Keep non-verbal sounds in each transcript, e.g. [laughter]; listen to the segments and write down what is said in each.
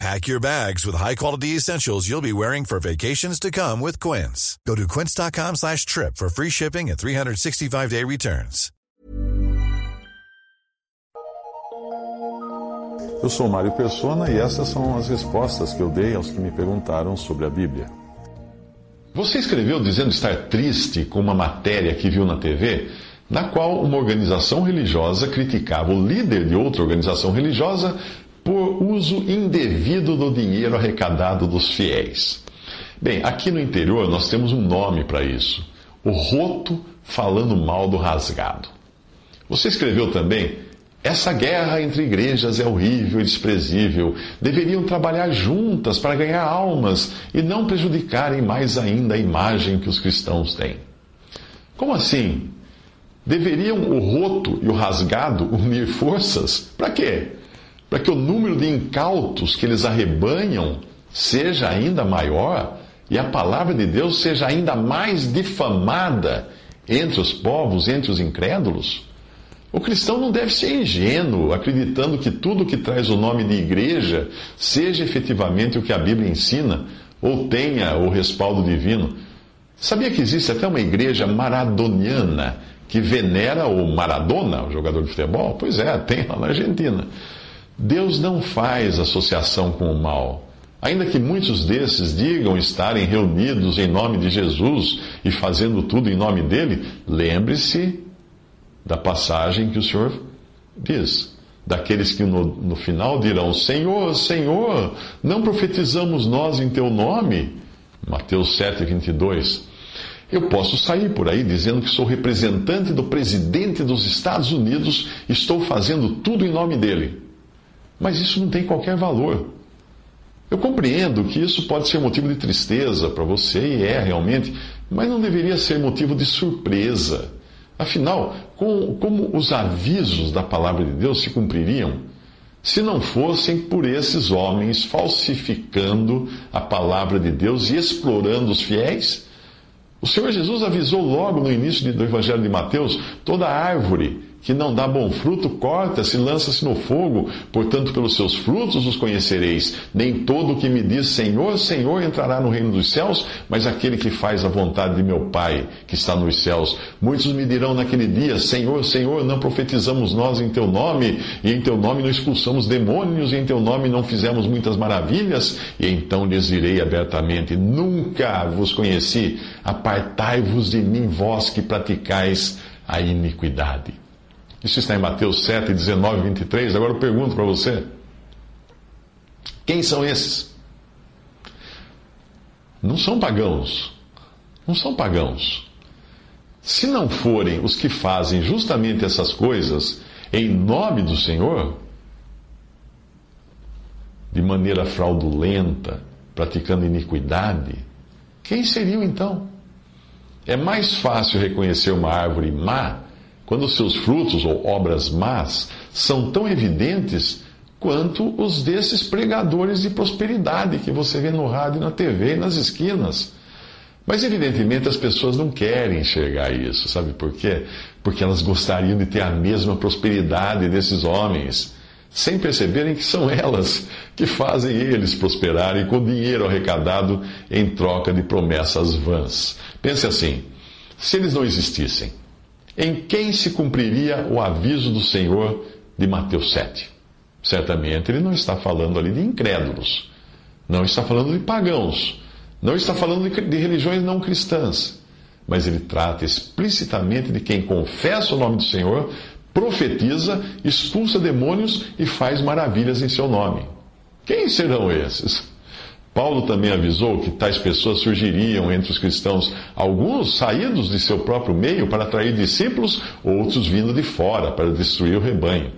Pack your bags with high-quality essentials you'll be wearing for vacations to come with Quince. Go to quince.com slash trip for free shipping and 365-day returns. Eu sou Mário Persona e essas são as respostas que eu dei aos que me perguntaram sobre a Bíblia. Você escreveu dizendo estar triste com uma matéria que viu na TV, na qual uma organização religiosa criticava o líder de outra organização religiosa uso indevido do dinheiro arrecadado dos fiéis. Bem, aqui no interior nós temos um nome para isso: o roto falando mal do rasgado. Você escreveu também. Essa guerra entre igrejas é horrível e desprezível. Deveriam trabalhar juntas para ganhar almas e não prejudicarem mais ainda a imagem que os cristãos têm. Como assim? Deveriam o roto e o rasgado [laughs] unir forças? Para quê? Para que o número de incautos que eles arrebanham seja ainda maior e a palavra de Deus seja ainda mais difamada entre os povos, entre os incrédulos? O cristão não deve ser ingênuo, acreditando que tudo que traz o nome de igreja seja efetivamente o que a Bíblia ensina ou tenha o respaldo divino. Sabia que existe até uma igreja maradoniana que venera o Maradona, o jogador de futebol? Pois é, tem lá na Argentina. Deus não faz associação com o mal. Ainda que muitos desses digam estarem reunidos em nome de Jesus e fazendo tudo em nome dele, lembre-se da passagem que o Senhor diz. Daqueles que no, no final dirão: Senhor, Senhor, não profetizamos nós em teu nome? Mateus 7, 22. Eu posso sair por aí dizendo que sou representante do presidente dos Estados Unidos, estou fazendo tudo em nome dele. Mas isso não tem qualquer valor. Eu compreendo que isso pode ser motivo de tristeza para você, e é realmente, mas não deveria ser motivo de surpresa. Afinal, com, como os avisos da palavra de Deus se cumpririam se não fossem por esses homens falsificando a palavra de Deus e explorando os fiéis? O Senhor Jesus avisou logo no início do Evangelho de Mateus: toda árvore que não dá bom fruto, corta-se, lança-se no fogo. Portanto, pelos seus frutos os conhecereis. Nem todo o que me diz Senhor, Senhor entrará no reino dos céus, mas aquele que faz a vontade de meu Pai, que está nos céus. Muitos me dirão naquele dia: Senhor, Senhor, não profetizamos nós em teu nome, e em teu nome não expulsamos demônios, e em teu nome não fizemos muitas maravilhas? E então lhes direi abertamente: Nunca vos conheci. Apartai-vos de mim, vós que praticais a iniquidade. Isso está em Mateus 7, 19 e 23. Agora eu pergunto para você: quem são esses? Não são pagãos. Não são pagãos. Se não forem os que fazem justamente essas coisas em nome do Senhor, de maneira fraudulenta, praticando iniquidade, quem seriam então? É mais fácil reconhecer uma árvore má quando seus frutos ou obras más são tão evidentes quanto os desses pregadores de prosperidade que você vê no rádio, na TV e nas esquinas. Mas evidentemente as pessoas não querem enxergar isso, sabe por quê? Porque elas gostariam de ter a mesma prosperidade desses homens, sem perceberem que são elas que fazem eles prosperarem com dinheiro arrecadado em troca de promessas vãs. Pense assim: se eles não existissem, em quem se cumpriria o aviso do Senhor de Mateus 7? Certamente ele não está falando ali de incrédulos, não está falando de pagãos, não está falando de, de religiões não cristãs, mas ele trata explicitamente de quem confessa o nome do Senhor, profetiza, expulsa demônios e faz maravilhas em seu nome. Quem serão esses? Paulo também avisou que tais pessoas surgiriam entre os cristãos, alguns saídos de seu próprio meio para atrair discípulos, outros vindo de fora para destruir o rebanho.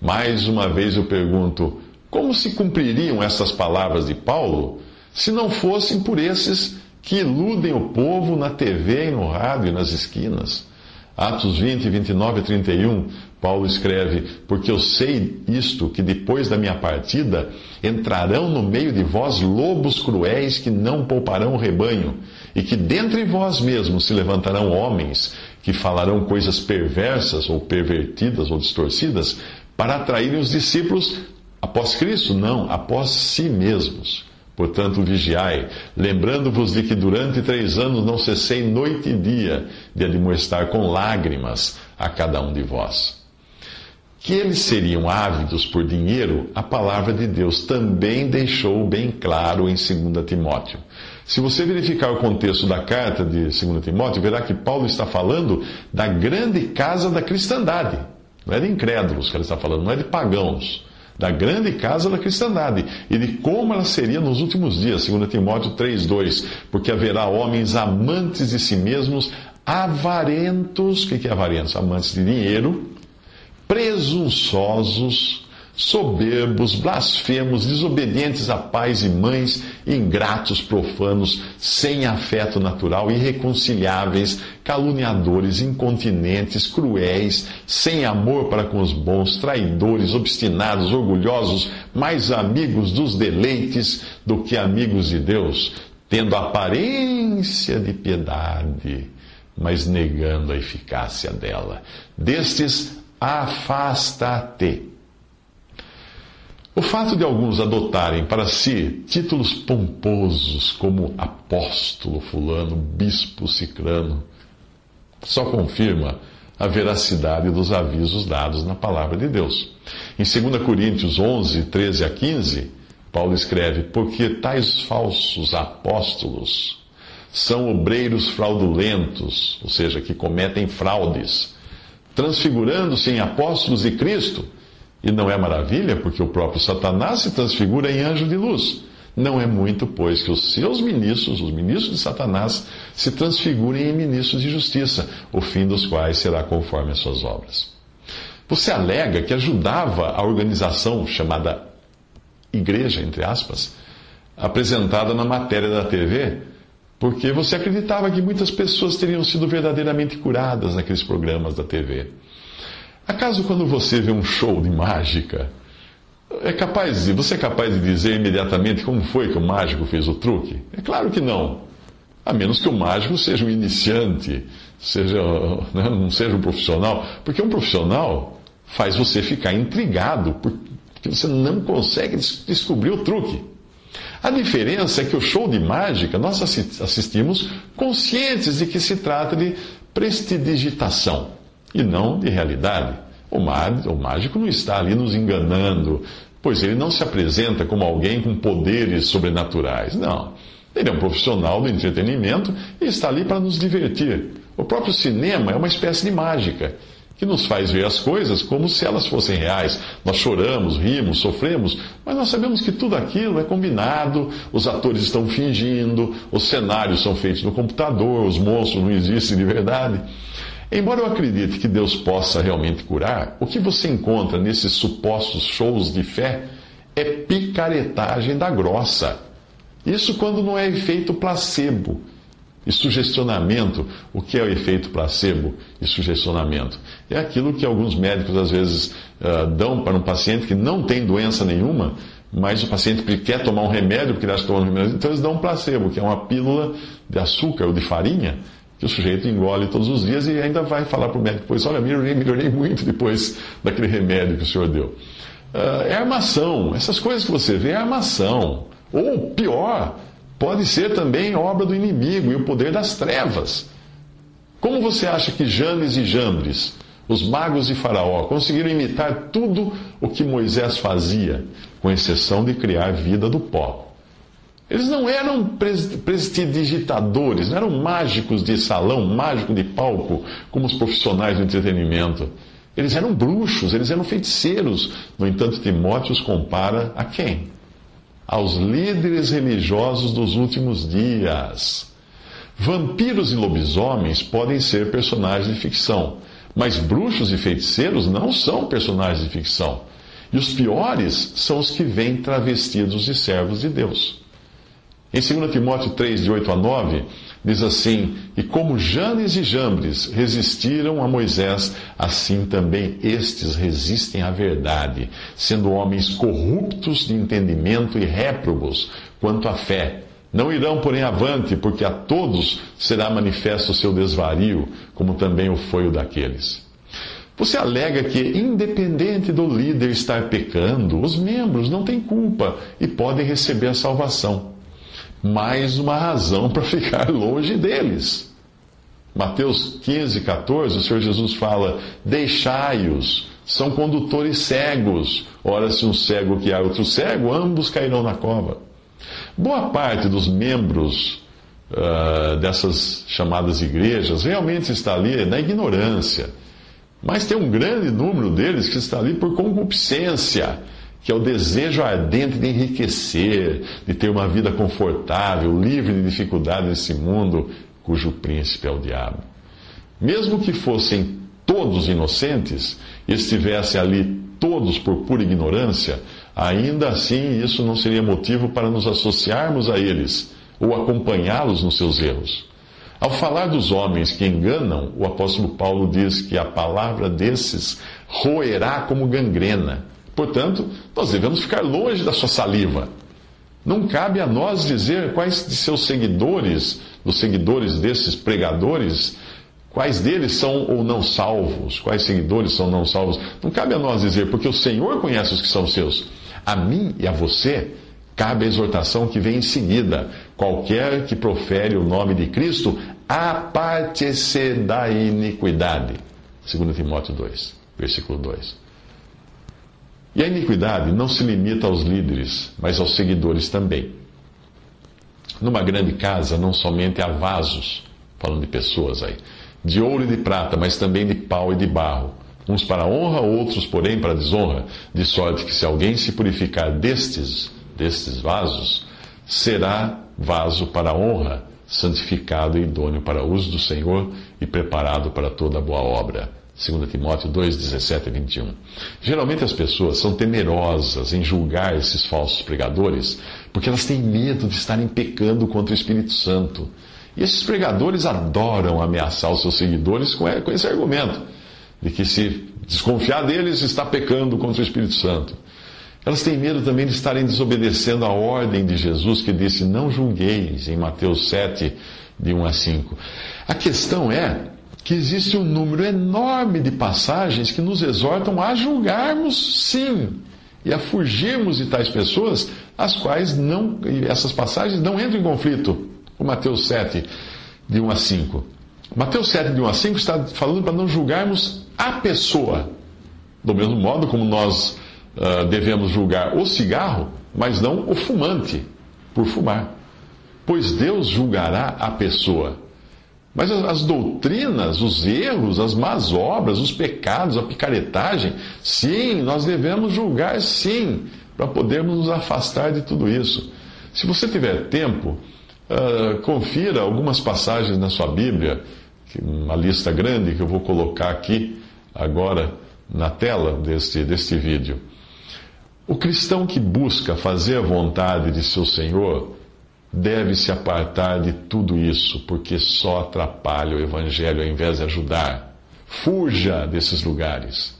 Mais uma vez eu pergunto: como se cumpririam essas palavras de Paulo se não fossem por esses que iludem o povo na TV e no rádio e nas esquinas? Atos 20, 29 e 31, Paulo escreve: Porque eu sei isto, que depois da minha partida entrarão no meio de vós lobos cruéis que não pouparão o rebanho, e que dentre vós mesmos se levantarão homens que falarão coisas perversas ou pervertidas ou distorcidas para atraírem os discípulos após Cristo, não, após si mesmos. Portanto, vigiai, lembrando-vos de que durante três anos não cessei noite e dia de admoestar com lágrimas a cada um de vós. Que eles seriam ávidos por dinheiro, a palavra de Deus também deixou bem claro em 2 Timóteo. Se você verificar o contexto da carta de 2 Timóteo, verá que Paulo está falando da grande casa da cristandade. Não é de incrédulos que ele está falando, não é de pagãos da grande casa da cristandade e de como ela seria nos últimos dias, 2 Timóteo 3,2. Porque haverá homens amantes de si mesmos, avarentos, o que é avarentos? Amantes de dinheiro, presunçosos, soberbos, blasfemos, desobedientes a pais e mães, ingratos, profanos, sem afeto natural, irreconciliáveis, caluniadores, incontinentes, cruéis, sem amor para com os bons, traidores, obstinados, orgulhosos, mais amigos dos deleites do que amigos de Deus, tendo aparência de piedade, mas negando a eficácia dela. Destes, afasta-te o fato de alguns adotarem para si títulos pomposos como apóstolo fulano, bispo cicrano, só confirma a veracidade dos avisos dados na palavra de Deus. Em 2 Coríntios 11, 13 a 15, Paulo escreve: Porque tais falsos apóstolos são obreiros fraudulentos, ou seja, que cometem fraudes, transfigurando-se em apóstolos de Cristo e não é maravilha, porque o próprio Satanás se transfigura em anjo de luz. Não é muito, pois, que os seus ministros, os ministros de Satanás, se transfigurem em ministros de justiça, o fim dos quais será conforme as suas obras. Você alega que ajudava a organização chamada igreja, entre aspas, apresentada na matéria da TV, porque você acreditava que muitas pessoas teriam sido verdadeiramente curadas naqueles programas da TV. Acaso quando você vê um show de mágica, é capaz de, você é capaz de dizer imediatamente como foi que o mágico fez o truque? É claro que não. A menos que o mágico seja um iniciante, seja, né, não seja um profissional. Porque um profissional faz você ficar intrigado, porque você não consegue descobrir o truque. A diferença é que o show de mágica nós assistimos conscientes de que se trata de prestidigitação e não de realidade. O, mágico não está ali nos enganando, pois ele não se apresenta como alguém com poderes sobrenaturais. Não. Ele é um profissional do entretenimento e está ali para nos divertir. O próprio cinema é uma espécie de mágica que nos faz ver as coisas como se elas fossem reais. Nós choramos, rimos, sofremos, mas nós sabemos que tudo aquilo é combinado, os atores estão fingindo, os cenários são feitos no computador, os monstros não existem de verdade. Embora eu acredite que Deus possa realmente curar, o que você encontra nesses supostos shows de fé é picaretagem da grossa. Isso quando não é efeito placebo e sugestionamento. O que é o efeito placebo e sugestionamento? É aquilo que alguns médicos às vezes uh, dão para um paciente que não tem doença nenhuma, mas o paciente quer tomar um remédio, porque ele acha que tomar um remédio, então eles dão um placebo, que é uma pílula de açúcar ou de farinha, que o sujeito engole todos os dias e ainda vai falar para o médico depois, olha, melhorei, melhorei [laughs] muito depois daquele remédio que o senhor deu. Uh, é armação. Essas coisas que você vê é armação. Ou pior, pode ser também obra do inimigo e o poder das trevas. Como você acha que Janes e Jambres, os magos de Faraó, conseguiram imitar tudo o que Moisés fazia, com exceção de criar vida do pó? Eles não eram prestidigitadores, não eram mágicos de salão, mágicos de palco, como os profissionais do entretenimento. Eles eram bruxos, eles eram feiticeiros. No entanto, Timóteo os compara a quem? Aos líderes religiosos dos últimos dias. Vampiros e lobisomens podem ser personagens de ficção, mas bruxos e feiticeiros não são personagens de ficção. E os piores são os que vêm travestidos de servos de Deus. Em 2 Timóteo 3, de 8 a 9, diz assim: E como Janes e Jambres resistiram a Moisés, assim também estes resistem à verdade, sendo homens corruptos de entendimento e réprobos quanto à fé. Não irão, porém, avante, porque a todos será manifesto o seu desvario, como também o foi o daqueles. Você alega que, independente do líder estar pecando, os membros não têm culpa e podem receber a salvação mais uma razão para ficar [laughs] longe deles. Mateus 15, 14, o Senhor Jesus fala: Deixai-os, são condutores cegos. Ora, se um cego guiar outro cego, ambos cairão na cova. Boa parte dos membros uh, dessas chamadas igrejas realmente está ali na ignorância. Mas tem um grande número deles que está ali por concupiscência que é o desejo ardente de enriquecer, de ter uma vida confortável, livre de dificuldades nesse mundo cujo príncipe é o diabo. Mesmo que fossem todos inocentes e estivessem ali todos por pura ignorância, ainda assim isso não seria motivo para nos associarmos a eles ou acompanhá-los nos seus erros. Ao falar dos homens que enganam, o apóstolo Paulo diz que a palavra desses roerá como gangrena Portanto, nós devemos ficar longe da sua saliva. Não cabe a nós dizer quais de seus seguidores, dos seguidores desses pregadores, quais deles são ou não salvos, quais seguidores são não salvos. Não cabe a nós dizer, porque o Senhor conhece os que são seus. A mim e a você cabe a exortação que vem em seguida. Qualquer que profere o nome de Cristo, aparte-se da iniquidade. 2 Timóteo 2, versículo 2. E a iniquidade não se limita aos líderes, mas aos seguidores também. Numa grande casa, não somente há vasos, falando de pessoas aí, de ouro e de prata, mas também de pau e de barro, uns para honra, outros, porém, para desonra, de sorte que se alguém se purificar destes, destes vasos, será vaso para honra, santificado e idôneo para uso do Senhor e preparado para toda boa obra. 2 Timóteo 2, 17 e 21. Geralmente as pessoas são temerosas em julgar esses falsos pregadores, porque elas têm medo de estarem pecando contra o Espírito Santo. E esses pregadores adoram ameaçar os seus seguidores com esse argumento, de que se desconfiar deles está pecando contra o Espírito Santo. Elas têm medo também de estarem desobedecendo a ordem de Jesus que disse: Não julgueis, em Mateus 7, de 1 a 5. A questão é que existe um número enorme de passagens que nos exortam a julgarmos sim e a fugirmos de tais pessoas, as quais não, essas passagens não entram em conflito com Mateus 7, de 1 a 5. Mateus 7, de 1 a 5 está falando para não julgarmos a pessoa, do mesmo modo como nós uh, devemos julgar o cigarro, mas não o fumante, por fumar. Pois Deus julgará a pessoa. Mas as, doutrinas, os erros, as más obras, os pecados, a picaretagem, sim, nós devemos julgar sim, para podermos nos afastar de tudo isso. Se você tiver tempo, uh, confira algumas passagens na sua Bíblia, uma lista grande que eu vou colocar aqui agora na tela deste, deste vídeo. O cristão que busca fazer a vontade de seu Senhor, deve se apartar de tudo isso, porque só atrapalha o Evangelho ao invés de ajudar. Fuja desses lugares.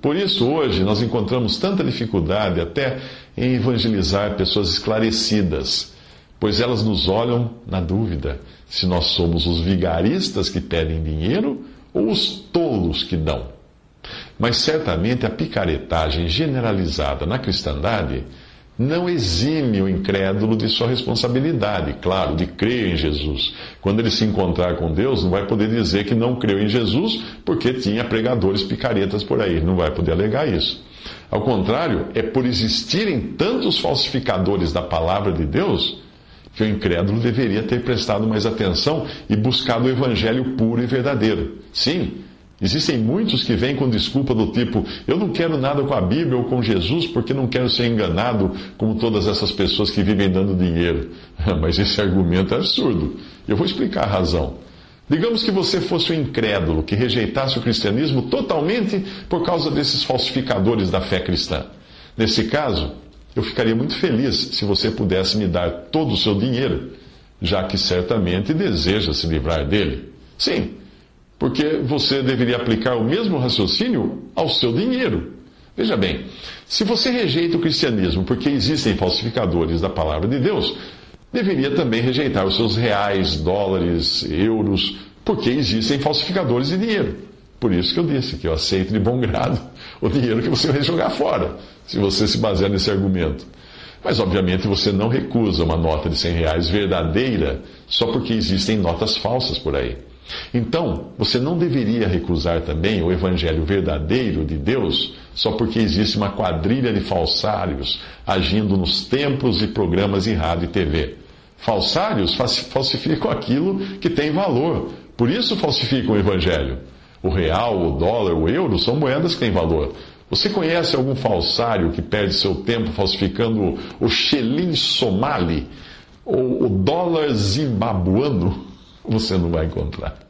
Por isso, hoje, nós encontramos tanta dificuldade até em evangelizar pessoas esclarecidas, pois elas nos olham na dúvida se nós somos os vigaristas que pedem dinheiro ou os tolos que dão. Mas certamente a picaretagem generalizada na cristandade não exime o incrédulo de sua responsabilidade, claro, de crer em Jesus. Quando ele se encontrar com Deus, não vai poder dizer que não creu em Jesus porque tinha pregadores picaretas por aí, não vai poder alegar isso. Ao contrário, é por existirem tantos falsificadores da palavra de Deus que o incrédulo deveria ter prestado mais atenção e buscado o evangelho puro e verdadeiro. Sim, Existem muitos que vêm com desculpa do tipo: eu não quero nada com a Bíblia ou com Jesus porque não quero ser enganado como todas essas pessoas que vivem dando dinheiro. [laughs] Mas esse argumento é absurdo. Eu vou explicar a razão. Digamos que você fosse um incrédulo que rejeitasse o cristianismo totalmente por causa desses falsificadores da fé cristã. Nesse caso, eu ficaria muito feliz se você pudesse me dar todo o seu dinheiro, já que certamente deseja se livrar dele. Sim, porque você deveria aplicar o mesmo raciocínio ao seu dinheiro. Veja bem, se você rejeita o cristianismo porque existem falsificadores da palavra de Deus, deveria também rejeitar os seus reais, dólares, euros, porque existem falsificadores de dinheiro. Por isso que eu disse que eu aceito de bom grado [laughs] o dinheiro que você vai jogar fora, se você se basear nesse argumento. Mas, obviamente, você não recusa uma nota de 100 reais verdadeira só porque existem notas falsas por aí. Então, você não deveria recusar também o evangelho verdadeiro de Deus só porque existe uma quadrilha de falsários agindo nos templos e programas de rádio e TV. Falsários falsificam aquilo que tem valor, por isso falsificam o evangelho. O real, o dólar, o euro são moedas que têm valor. Você conhece algum falsário que perde seu tempo falsificando o xelim somali ou o dólar zimbabuano? Você não vai encontrar.